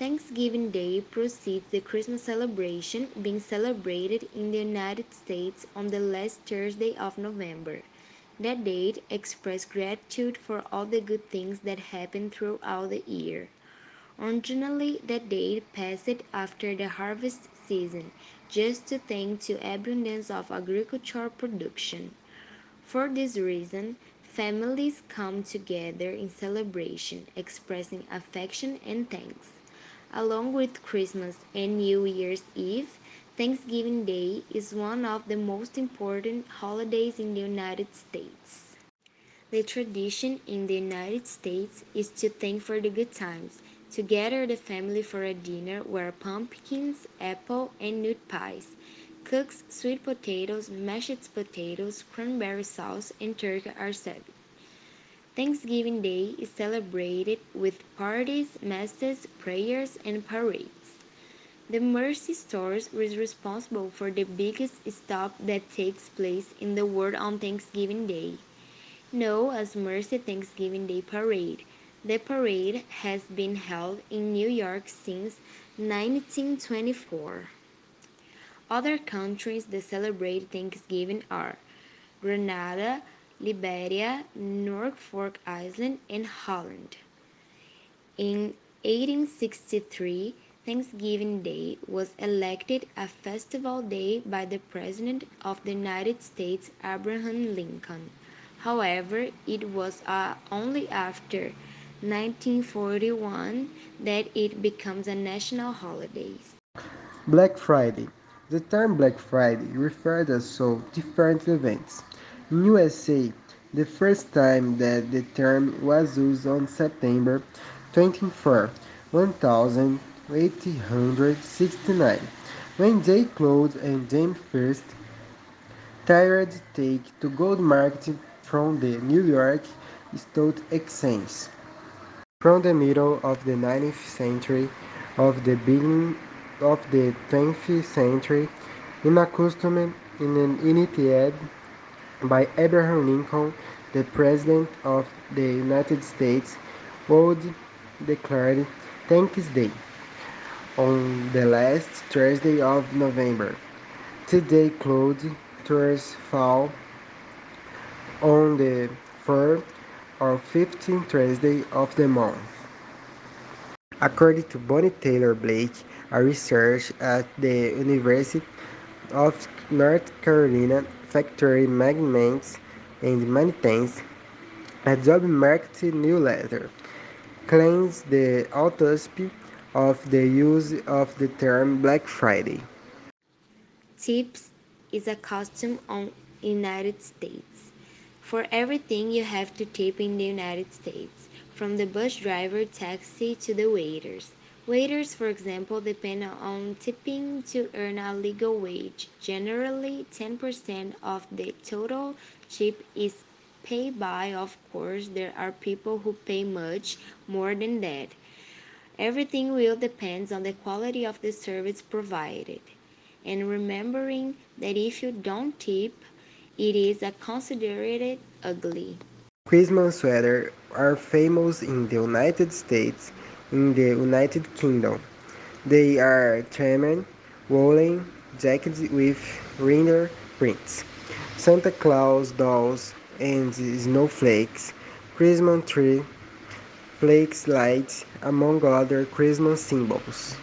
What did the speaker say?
Thanksgiving Day precedes the Christmas celebration being celebrated in the United States on the last Thursday of November. That date expresses gratitude for all the good things that happen throughout the year. Originally, that date passed after the harvest season, just to thank to abundance of agricultural production. For this reason, families come together in celebration, expressing affection and thanks. Along with Christmas and New Year's Eve, Thanksgiving Day is one of the most important holidays in the United States. The tradition in the United States is to thank for the good times, to gather the family for a dinner where pumpkins, apple, and nut pies, cooks, sweet potatoes, mashed potatoes, cranberry sauce, and turkey are served. Thanksgiving Day is celebrated with parties, masses, prayers, and parades. The Macy's Store is responsible for the biggest stop that takes place in the world on Thanksgiving Day. Known as Macy's Thanksgiving Day Parade, the parade has been held in New York since 1924. Other countries that celebrate Thanksgiving are Grenada, Liberia, Norfolk Island, and Holland. In 1863, Thanksgiving Day was elected a festival day by the President of the United States, Abraham Lincoln. However, it was uh, only after 1941 that it becomes a national holiday. Black Friday. The term Black Friday refers to so different events. In USA, the first time that the term was used on September 24, 1869, when Jay Gould and James Fisk tired take to gold market from the New York Stock Exchange. From the middle of the 19th century of the beginning of the 20th century, in a custom initiated by Abraham Lincoln, the President of the United States, would declare Day on the last Thursday of November. Today, cloud tours fall on the fourth or fifteenth Thursday of the month. According to Bonnie Taylor Blake, a researcher at the University of North Carolina factory maintenance and maintains a job market newsletter claims the autopsy of the use of the term Black Friday. Tips is a custom on United States. For everything you have to tip in the United States, from the bus driver, taxi to the waiters. Waiters, for example, depend on tipping to earn a legal wage. Generally, 10% of the total tip is paid by. Of course, there are people who pay much more than that. Everything will depend on the quality of the service provided. And remembering that if you don't tip, it is considered ugly. Christmas sweaters are famous in the United States in the United Kingdom. They are trimmed, woolen jackets with reindeer prints, Santa Claus dolls, and snowflakes, Christmas tree, flakes lights, among other Christmas symbols.